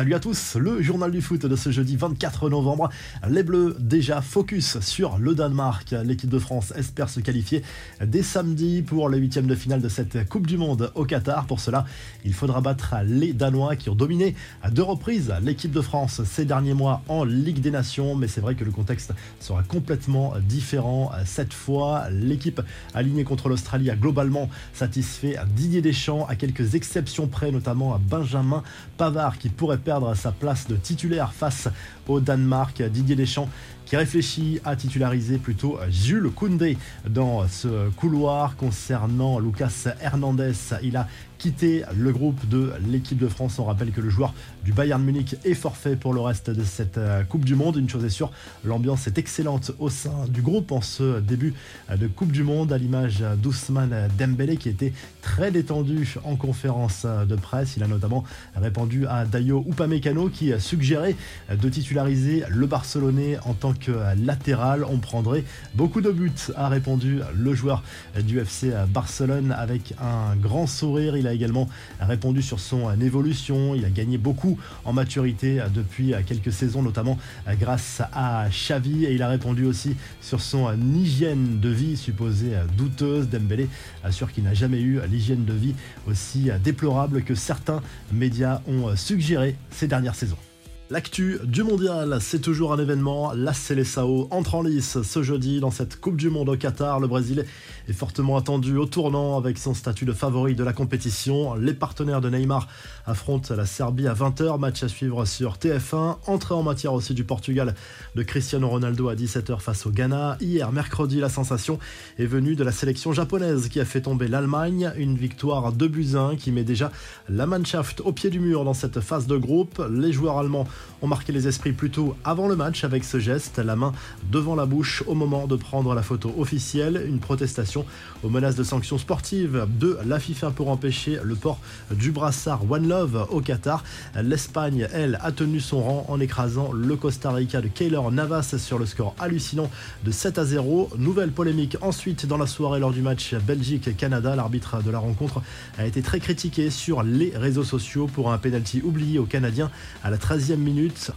Salut à tous, le journal du foot de ce jeudi 24 novembre. Les Bleus déjà focus sur le Danemark. L'équipe de France espère se qualifier dès samedi pour les huitièmes de finale de cette Coupe du Monde au Qatar. Pour cela, il faudra battre les Danois qui ont dominé à deux reprises l'équipe de France ces derniers mois en Ligue des Nations. Mais c'est vrai que le contexte sera complètement différent cette fois. L'équipe alignée contre l'Australie a globalement satisfait Didier Deschamps à quelques exceptions près, notamment à Benjamin Pavard qui pourrait perdre sa place de titulaire face au Danemark. Didier Deschamps qui réfléchit à titulariser plutôt Jules Koundé dans ce couloir concernant Lucas Hernandez. Il a quitté le groupe de l'équipe de France. On rappelle que le joueur du Bayern Munich est forfait pour le reste de cette euh, Coupe du Monde. Une chose est sûre, l'ambiance est excellente au sein du groupe en ce début de Coupe du Monde, à l'image d'Ousmane Dembélé qui était très détendu en conférence de presse. Il a notamment répondu à Dayo Upamecano qui suggérait de titulariser le Barcelonais en tant que latéral. On prendrait beaucoup de buts, a répondu le joueur du FC Barcelone avec un grand sourire. Il a également répondu sur son évolution. Il a gagné beaucoup en maturité depuis quelques saisons, notamment grâce à Xavi. Et il a répondu aussi sur son hygiène de vie supposée douteuse. Dembélé assure qu'il n'a jamais eu l'hygiène de vie aussi déplorable que certains médias ont suggéré ces dernières saisons. L'actu du mondial, c'est toujours un événement. La Seleção entre en lice ce jeudi dans cette Coupe du Monde au Qatar. Le Brésil est fortement attendu au tournant avec son statut de favori de la compétition. Les partenaires de Neymar affrontent la Serbie à 20h. Match à suivre sur TF1. Entrée en matière aussi du Portugal de Cristiano Ronaldo à 17h face au Ghana. Hier, mercredi, la sensation est venue de la sélection japonaise qui a fait tomber l'Allemagne. Une victoire de buts qui met déjà la Mannschaft au pied du mur dans cette phase de groupe. Les joueurs allemands ont marqué les esprits plutôt avant le match avec ce geste, la main devant la bouche au moment de prendre la photo officielle, une protestation aux menaces de sanctions sportives de la FIFA pour empêcher le port du brassard One Love au Qatar. L'Espagne, elle, a tenu son rang en écrasant le Costa Rica de Keylor Navas sur le score hallucinant de 7 à 0. Nouvelle polémique ensuite dans la soirée lors du match Belgique-Canada. L'arbitre de la rencontre a été très critiqué sur les réseaux sociaux pour un penalty oublié aux Canadiens à la 13e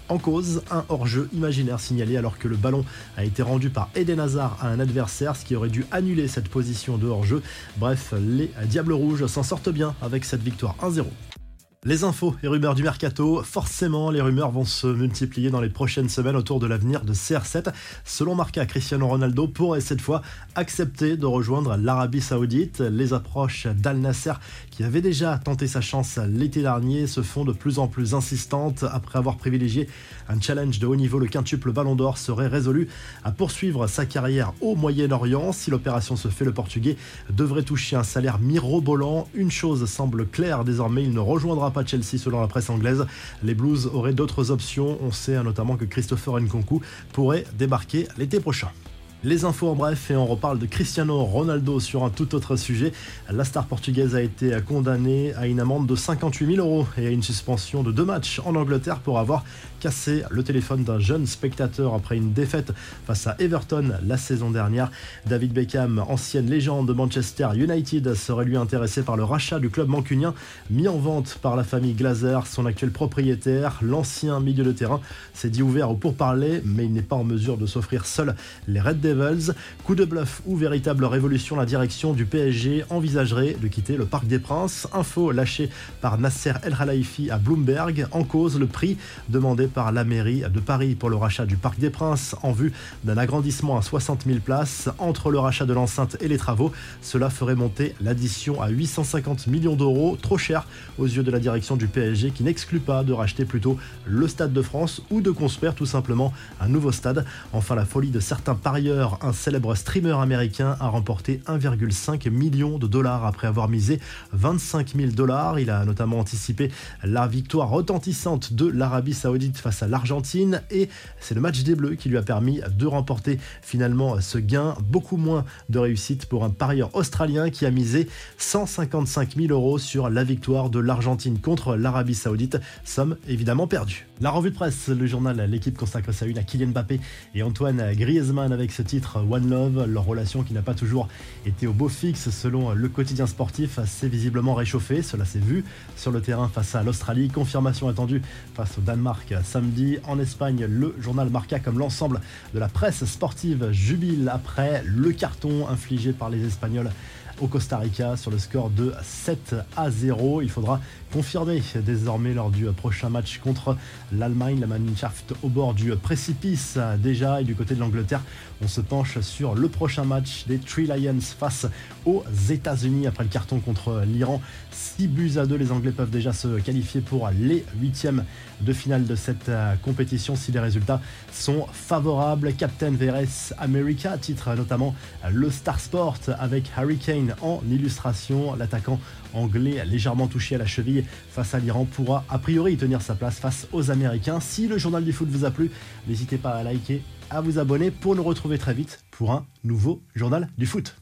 en cause un hors-jeu imaginaire signalé alors que le ballon a été rendu par Eden Hazard à un adversaire, ce qui aurait dû annuler cette position de hors-jeu. Bref, les Diables Rouges s'en sortent bien avec cette victoire 1-0. Les infos et rumeurs du mercato, forcément les rumeurs vont se multiplier dans les prochaines semaines autour de l'avenir de CR7. Selon Marca, Cristiano Ronaldo pourrait cette fois accepter de rejoindre l'Arabie Saoudite. Les approches d'Al Nasser, qui avait déjà tenté sa chance l'été dernier, se font de plus en plus insistantes après avoir privilégié un challenge de haut niveau. Le quintuple Ballon d'Or serait résolu à poursuivre sa carrière au Moyen-Orient. Si l'opération se fait, le Portugais devrait toucher un salaire mirobolant. Une chose semble claire désormais, il ne rejoindra pas Chelsea selon la presse anglaise. Les Blues auraient d'autres options. On sait notamment que Christopher Nkunku pourrait débarquer l'été prochain. Les infos en bref et on reparle de Cristiano Ronaldo sur un tout autre sujet. La star portugaise a été condamnée à une amende de 58 000 euros et à une suspension de deux matchs en Angleterre pour avoir cassé le téléphone d'un jeune spectateur après une défaite face à Everton la saison dernière. David Beckham, ancienne légende de Manchester United, serait lui intéressé par le rachat du club mancunien mis en vente par la famille Glazer, son actuel propriétaire. L'ancien milieu de terrain s'est dit ouvert au pourparler, mais il n'est pas en mesure de s'offrir seul les Red Devils Coup de bluff ou véritable révolution, la direction du PSG envisagerait de quitter le Parc des Princes. Info lâchée par Nasser El Khelaifi à Bloomberg. En cause, le prix demandé par la mairie de Paris pour le rachat du Parc des Princes en vue d'un agrandissement à 60 000 places. Entre le rachat de l'enceinte et les travaux, cela ferait monter l'addition à 850 millions d'euros, trop cher aux yeux de la direction du PSG qui n'exclut pas de racheter plutôt le Stade de France ou de construire tout simplement un nouveau stade. Enfin, la folie de certains parieurs un célèbre streamer américain a remporté 1,5 million de dollars après avoir misé 25 000 dollars. Il a notamment anticipé la victoire retentissante de l'Arabie Saoudite face à l'Argentine et c'est le match des Bleus qui lui a permis de remporter finalement ce gain. Beaucoup moins de réussite pour un parieur australien qui a misé 155 000 euros sur la victoire de l'Argentine contre l'Arabie Saoudite. Somme évidemment perdue. La revue de presse, le journal L'équipe consacre sa une à Kylian Mbappé et Antoine Griezmann avec ce titre One Love. Leur relation qui n'a pas toujours été au beau fixe selon le quotidien sportif s'est visiblement réchauffée. Cela s'est vu sur le terrain face à l'Australie. Confirmation attendue face au Danemark samedi. En Espagne, le journal Marca comme l'ensemble de la presse sportive jubile après le carton infligé par les Espagnols Costa Rica sur le score de 7 à 0. Il faudra confirmer désormais lors du prochain match contre l'Allemagne. La Mannschaft au bord du précipice déjà et du côté de l'Angleterre, on se penche sur le prochain match des Three Lions face aux États-Unis après le carton contre l'Iran. 6 buts à 2, les Anglais peuvent déjà se qualifier pour les huitièmes de finale de cette compétition si les résultats sont favorables. Captain VRS America titre notamment le Star Sport avec Harry En illustration. L'attaquant anglais légèrement touché à la cheville face à l'Iran pourra a priori tenir sa place face aux Américains. Si le journal du foot vous a plu, n'hésitez pas à liker, à vous abonner pour nous retrouver très vite pour un nouveau journal du foot.